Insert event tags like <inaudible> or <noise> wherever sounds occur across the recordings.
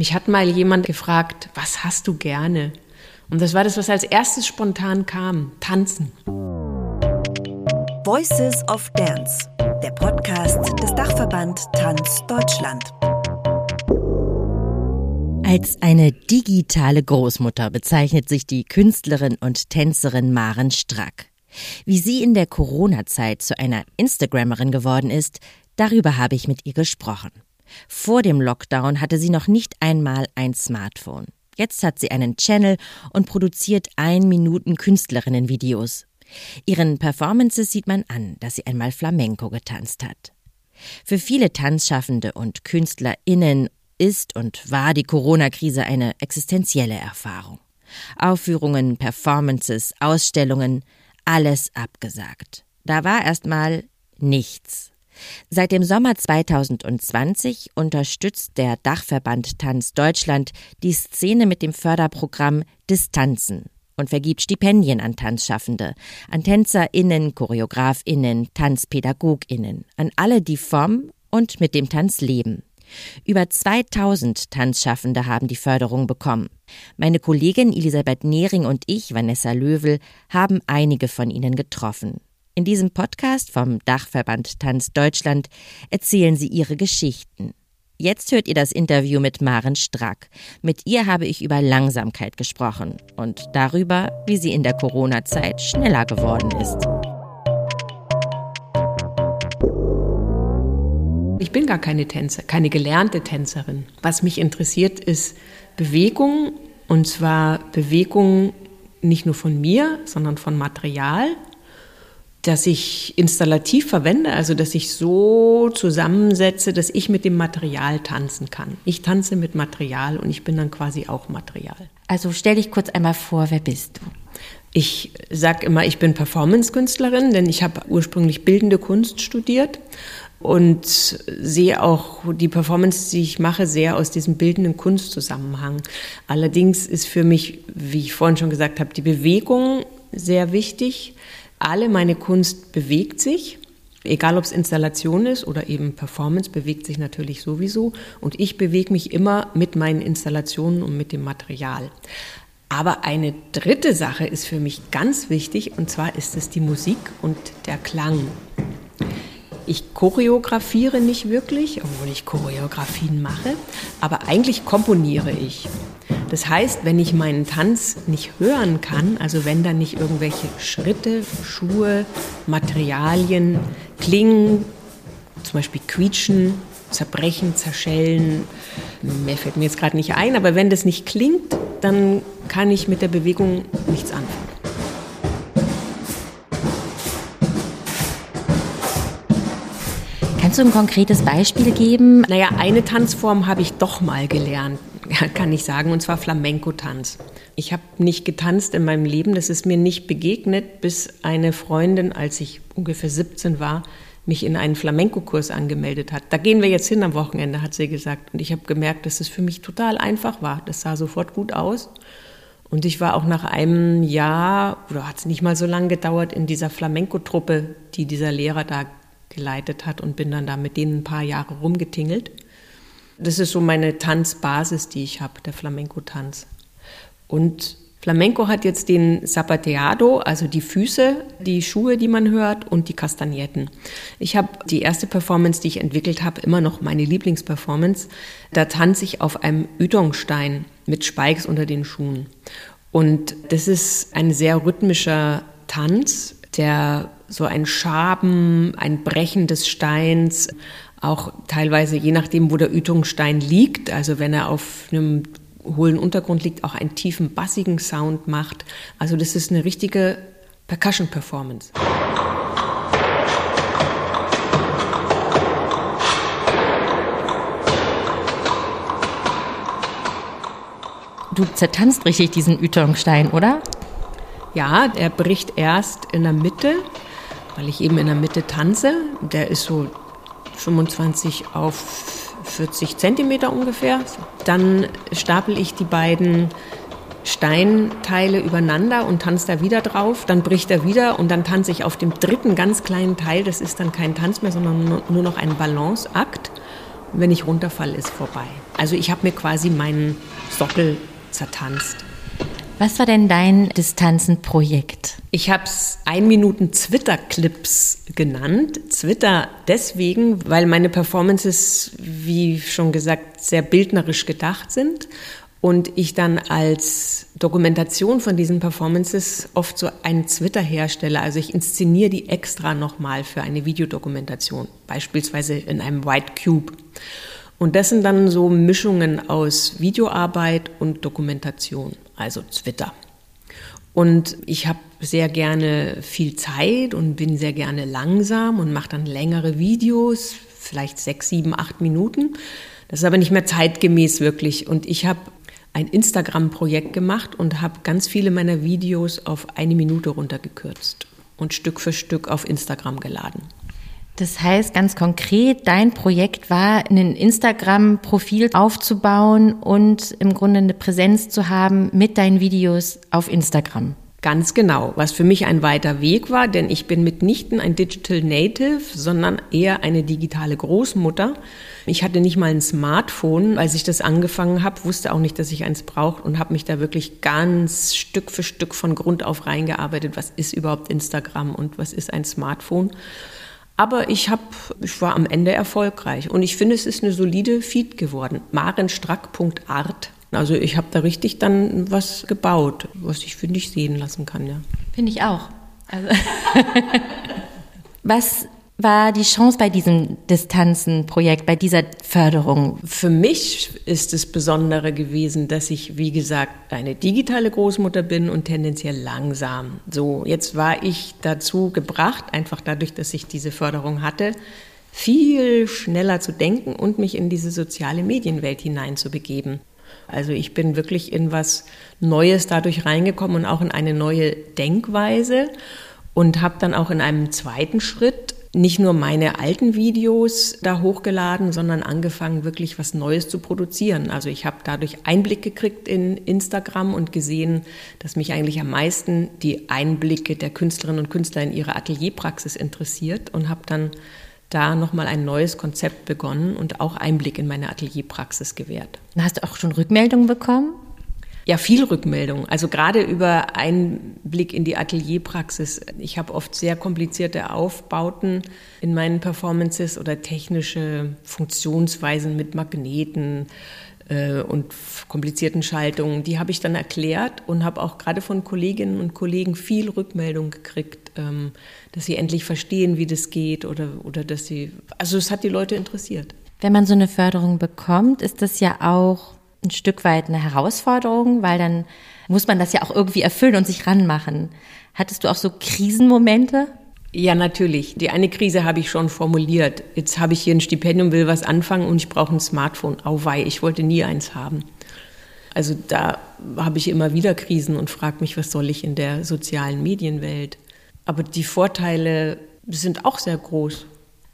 Mich hat mal jemand gefragt, was hast du gerne? Und das war das, was als erstes spontan kam, tanzen. Voices of Dance, der Podcast des Dachverband Tanz Deutschland. Als eine digitale Großmutter bezeichnet sich die Künstlerin und Tänzerin Maren Strack. Wie sie in der Corona-Zeit zu einer Instagrammerin geworden ist, darüber habe ich mit ihr gesprochen. Vor dem Lockdown hatte sie noch nicht einmal ein Smartphone. Jetzt hat sie einen Channel und produziert ein Minuten Künstlerinnenvideos. Ihren Performances sieht man an, dass sie einmal Flamenco getanzt hat. Für viele Tanzschaffende und KünstlerInnen ist und war die Corona-Krise eine existenzielle Erfahrung. Aufführungen, Performances, Ausstellungen, alles abgesagt. Da war erstmal nichts. Seit dem Sommer 2020 unterstützt der Dachverband Tanz Deutschland die Szene mit dem Förderprogramm Distanzen und vergibt Stipendien an Tanzschaffende, an TänzerInnen, ChoreografInnen, TanzpädagogInnen, an alle, die vom und mit dem Tanz leben. Über 2000 Tanzschaffende haben die Förderung bekommen. Meine Kollegin Elisabeth Nehring und ich, Vanessa Löwel, haben einige von ihnen getroffen. In diesem Podcast vom Dachverband Tanz Deutschland erzählen sie ihre Geschichten. Jetzt hört ihr das Interview mit Maren Strack. Mit ihr habe ich über Langsamkeit gesprochen und darüber, wie sie in der Corona-Zeit schneller geworden ist. Ich bin gar keine Tänzer, keine gelernte Tänzerin. Was mich interessiert, ist Bewegung und zwar Bewegung nicht nur von mir, sondern von Material dass ich installativ verwende, also dass ich so zusammensetze, dass ich mit dem Material tanzen kann. Ich tanze mit Material und ich bin dann quasi auch Material. Also stell dich kurz einmal vor, wer bist du? Ich sage immer, ich bin Performance-Künstlerin, denn ich habe ursprünglich bildende Kunst studiert und sehe auch die Performance, die ich mache, sehr aus diesem bildenden Kunstzusammenhang. Allerdings ist für mich, wie ich vorhin schon gesagt habe, die Bewegung sehr wichtig alle meine Kunst bewegt sich. Egal ob es Installation ist oder eben Performance, bewegt sich natürlich sowieso. Und ich bewege mich immer mit meinen Installationen und mit dem Material. Aber eine dritte Sache ist für mich ganz wichtig und zwar ist es die Musik und der Klang. Ich choreografiere nicht wirklich, obwohl ich Choreografien mache, aber eigentlich komponiere ich. Das heißt, wenn ich meinen Tanz nicht hören kann, also wenn da nicht irgendwelche Schritte, Schuhe, Materialien, Klingen, zum Beispiel quietschen, zerbrechen, zerschellen, mehr fällt mir jetzt gerade nicht ein, aber wenn das nicht klingt, dann kann ich mit der Bewegung nichts anfangen. Kannst du ein konkretes Beispiel geben? Naja, eine Tanzform habe ich doch mal gelernt <laughs> kann ich sagen, und zwar Flamenco-Tanz. Ich habe nicht getanzt in meinem Leben, das ist mir nicht begegnet, bis eine Freundin, als ich ungefähr 17 war, mich in einen Flamenco-Kurs angemeldet hat. Da gehen wir jetzt hin am Wochenende, hat sie gesagt. Und ich habe gemerkt, dass es für mich total einfach war. Das sah sofort gut aus. Und ich war auch nach einem Jahr, oder hat es nicht mal so lange gedauert, in dieser Flamenco-Truppe, die dieser Lehrer da geleitet hat und bin dann da mit denen ein paar Jahre rumgetingelt. Das ist so meine Tanzbasis, die ich habe, der Flamenco-Tanz. Und Flamenco hat jetzt den Zapateado, also die Füße, die Schuhe, die man hört und die Kastagnetten. Ich habe die erste Performance, die ich entwickelt habe, immer noch meine Lieblingsperformance. Da tanze ich auf einem Üdongstein mit Spikes unter den Schuhen. Und das ist ein sehr rhythmischer Tanz, der so ein Schaben, ein Brechen des Steins, auch teilweise je nachdem, wo der Ütungsstein liegt, also wenn er auf einem hohlen Untergrund liegt, auch einen tiefen bassigen Sound macht. Also das ist eine richtige Percussion-Performance. Du zertanzt richtig diesen Ütongstein, oder? Ja, er bricht erst in der Mitte, weil ich eben in der Mitte tanze. Der ist so 25 auf 40 Zentimeter ungefähr. Dann stapel ich die beiden Steinteile übereinander und tanze da wieder drauf. Dann bricht er wieder und dann tanze ich auf dem dritten ganz kleinen Teil. Das ist dann kein Tanz mehr, sondern nur noch ein Balanceakt. Wenn ich runterfalle, ist vorbei. Also ich habe mir quasi meinen Sockel zertanzt. Was war denn dein Distanzenprojekt? Ich habe es ein Minuten Twitter-Clips genannt. Twitter deswegen, weil meine Performances, wie schon gesagt, sehr bildnerisch gedacht sind und ich dann als Dokumentation von diesen Performances oft so einen Twitter herstelle. Also ich inszeniere die extra nochmal für eine Videodokumentation, beispielsweise in einem White Cube. Und das sind dann so Mischungen aus Videoarbeit und Dokumentation, also Twitter. Und ich habe sehr gerne viel Zeit und bin sehr gerne langsam und mache dann längere Videos, vielleicht sechs, sieben, acht Minuten. Das ist aber nicht mehr zeitgemäß wirklich. Und ich habe ein Instagram-Projekt gemacht und habe ganz viele meiner Videos auf eine Minute runtergekürzt und Stück für Stück auf Instagram geladen. Das heißt ganz konkret, dein Projekt war, ein Instagram-Profil aufzubauen und im Grunde eine Präsenz zu haben mit deinen Videos auf Instagram. Ganz genau, was für mich ein weiter Weg war, denn ich bin mitnichten ein Digital Native, sondern eher eine digitale Großmutter. Ich hatte nicht mal ein Smartphone, als ich das angefangen habe, wusste auch nicht, dass ich eins brauche und habe mich da wirklich ganz Stück für Stück von Grund auf reingearbeitet. Was ist überhaupt Instagram und was ist ein Smartphone? Aber ich, hab, ich war am Ende erfolgreich und ich finde, es ist eine solide Feed geworden. marenstrack.art. Also ich habe da richtig dann was gebaut, was ich, finde ich, sehen lassen kann. Ja. Finde ich auch. Also <laughs> was war die Chance bei diesem Distanzenprojekt, bei dieser Förderung? Für mich ist es Besondere gewesen, dass ich, wie gesagt, eine digitale Großmutter bin und tendenziell langsam. So, jetzt war ich dazu gebracht, einfach dadurch, dass ich diese Förderung hatte, viel schneller zu denken und mich in diese soziale Medienwelt hineinzubegeben. Also ich bin wirklich in was Neues dadurch reingekommen und auch in eine neue Denkweise und habe dann auch in einem zweiten Schritt nicht nur meine alten Videos da hochgeladen, sondern angefangen, wirklich was Neues zu produzieren. Also ich habe dadurch Einblick gekriegt in Instagram und gesehen, dass mich eigentlich am meisten die Einblicke der Künstlerinnen und Künstler in ihre Atelierpraxis interessiert und habe dann da nochmal ein neues Konzept begonnen und auch Einblick in meine Atelierpraxis gewährt. Hast du auch schon Rückmeldungen bekommen? Ja, viel Rückmeldung. Also gerade über Einblick in die Atelierpraxis. Ich habe oft sehr komplizierte Aufbauten in meinen Performances oder technische Funktionsweisen mit Magneten äh, und komplizierten Schaltungen. Die habe ich dann erklärt und habe auch gerade von Kolleginnen und Kollegen viel Rückmeldung gekriegt, ähm, dass sie endlich verstehen, wie das geht oder, oder dass sie, also es hat die Leute interessiert. Wenn man so eine Förderung bekommt, ist das ja auch ein Stück weit eine Herausforderung, weil dann muss man das ja auch irgendwie erfüllen und sich ranmachen. Hattest du auch so Krisenmomente? Ja, natürlich. Die eine Krise habe ich schon formuliert. Jetzt habe ich hier ein Stipendium, will was anfangen und ich brauche ein Smartphone. Auweih, ich wollte nie eins haben. Also da habe ich immer wieder Krisen und frage mich, was soll ich in der sozialen Medienwelt? Aber die Vorteile sind auch sehr groß.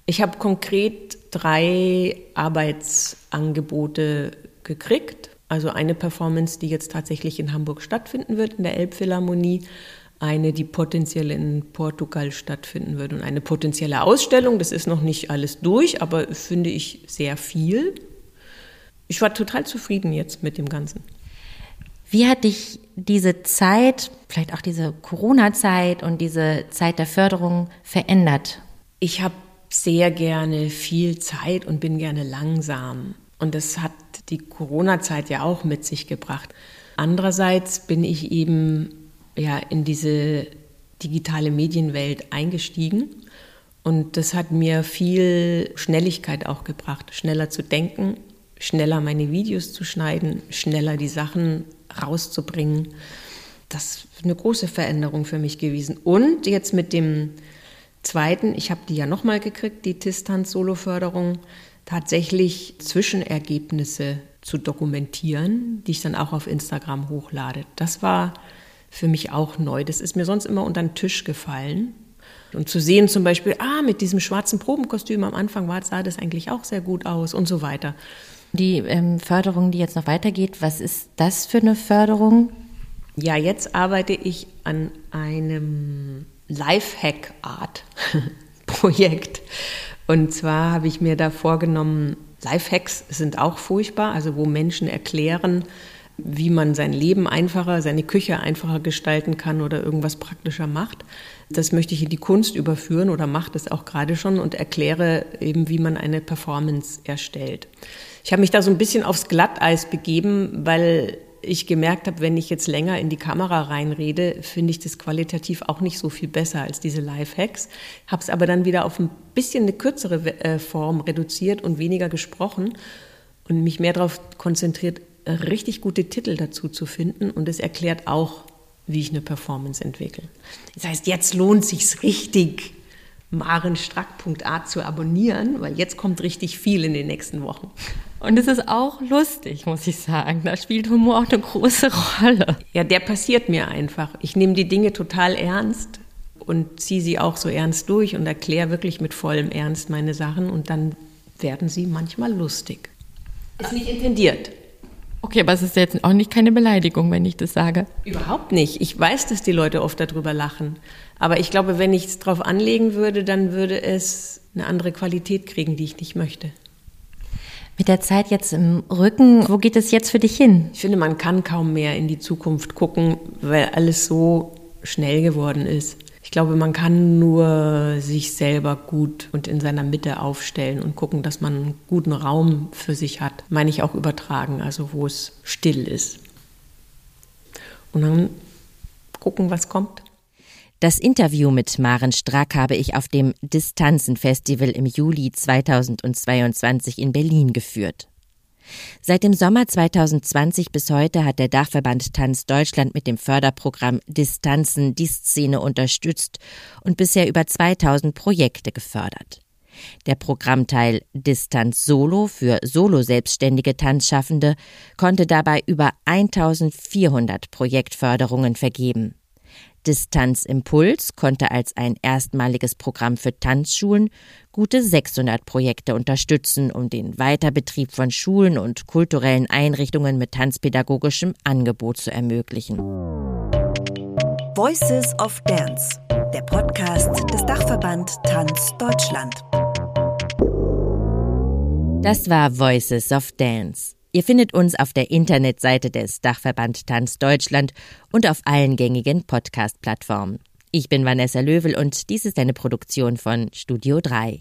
Ich habe konkret drei Arbeitsangebote gekriegt. Also eine Performance, die jetzt tatsächlich in Hamburg stattfinden wird, in der Elbphilharmonie. Eine, die potenziell in Portugal stattfinden wird und eine potenzielle Ausstellung. Das ist noch nicht alles durch, aber finde ich sehr viel. Ich war total zufrieden jetzt mit dem Ganzen. Wie hat dich diese Zeit, vielleicht auch diese Corona-Zeit und diese Zeit der Förderung verändert? Ich habe sehr gerne viel Zeit und bin gerne langsam. Und das hat die Corona-Zeit ja auch mit sich gebracht. Andererseits bin ich eben ja in diese digitale Medienwelt eingestiegen und das hat mir viel Schnelligkeit auch gebracht, schneller zu denken, schneller meine Videos zu schneiden, schneller die Sachen rauszubringen. Das ist eine große Veränderung für mich gewesen. Und jetzt mit dem zweiten, ich habe die ja nochmal gekriegt, die Distanz-Solo-Förderung, tatsächlich Zwischenergebnisse zu dokumentieren, die ich dann auch auf Instagram hochlade. Das war für mich auch neu. Das ist mir sonst immer unter den Tisch gefallen. Und zu sehen zum Beispiel, ah, mit diesem schwarzen Probenkostüm am Anfang war, sah das eigentlich auch sehr gut aus und so weiter. Die ähm, Förderung, die jetzt noch weitergeht, was ist das für eine Förderung? Ja, jetzt arbeite ich an einem Lifehack-Art-Projekt. Und zwar habe ich mir da vorgenommen, Lifehacks sind auch furchtbar, also wo Menschen erklären, wie man sein Leben einfacher, seine Küche einfacher gestalten kann oder irgendwas praktischer macht. Das möchte ich in die Kunst überführen oder mache das auch gerade schon und erkläre eben, wie man eine Performance erstellt. Ich habe mich da so ein bisschen aufs Glatteis begeben, weil ich gemerkt habe, wenn ich jetzt länger in die Kamera reinrede, finde ich das qualitativ auch nicht so viel besser als diese Live-Hacks. Habe es aber dann wieder auf ein bisschen eine kürzere äh, Form reduziert und weniger gesprochen und mich mehr darauf konzentriert, richtig gute Titel dazu zu finden. Und es erklärt auch, wie ich eine Performance entwickle. Das heißt, jetzt lohnt sich's richtig, marenstrack.a zu abonnieren, weil jetzt kommt richtig viel in den nächsten Wochen. Und es ist auch lustig, muss ich sagen. Da spielt Humor auch eine große Rolle. Ja, der passiert mir einfach. Ich nehme die Dinge total ernst und ziehe sie auch so ernst durch und erkläre wirklich mit vollem Ernst meine Sachen und dann werden sie manchmal lustig. Ist nicht intendiert. Okay, aber es ist jetzt auch nicht keine Beleidigung, wenn ich das sage. Überhaupt nicht. Ich weiß, dass die Leute oft darüber lachen. Aber ich glaube, wenn ich es drauf anlegen würde, dann würde es eine andere Qualität kriegen, die ich nicht möchte. Mit der Zeit jetzt im Rücken, wo geht es jetzt für dich hin? Ich finde, man kann kaum mehr in die Zukunft gucken, weil alles so schnell geworden ist. Ich glaube, man kann nur sich selber gut und in seiner Mitte aufstellen und gucken, dass man einen guten Raum für sich hat. Meine ich auch übertragen, also wo es still ist. Und dann gucken, was kommt. Das Interview mit Maren Strack habe ich auf dem Distanzen-Festival im Juli 2022 in Berlin geführt. Seit dem Sommer 2020 bis heute hat der Dachverband Tanz Deutschland mit dem Förderprogramm Distanzen die Szene unterstützt und bisher über 2000 Projekte gefördert. Der Programmteil Distanz Solo für solo-selbstständige Tanzschaffende konnte dabei über 1400 Projektförderungen vergeben. Distanz Impuls konnte als ein erstmaliges Programm für Tanzschulen gute 600 Projekte unterstützen, um den Weiterbetrieb von Schulen und kulturellen Einrichtungen mit tanzpädagogischem Angebot zu ermöglichen. Voices of Dance, der Podcast des Dachverband Tanz Deutschland. Das war Voices of Dance. Ihr findet uns auf der Internetseite des Dachverband Tanz Deutschland und auf allen gängigen Podcast-Plattformen. Ich bin Vanessa Löwel und dies ist eine Produktion von Studio 3.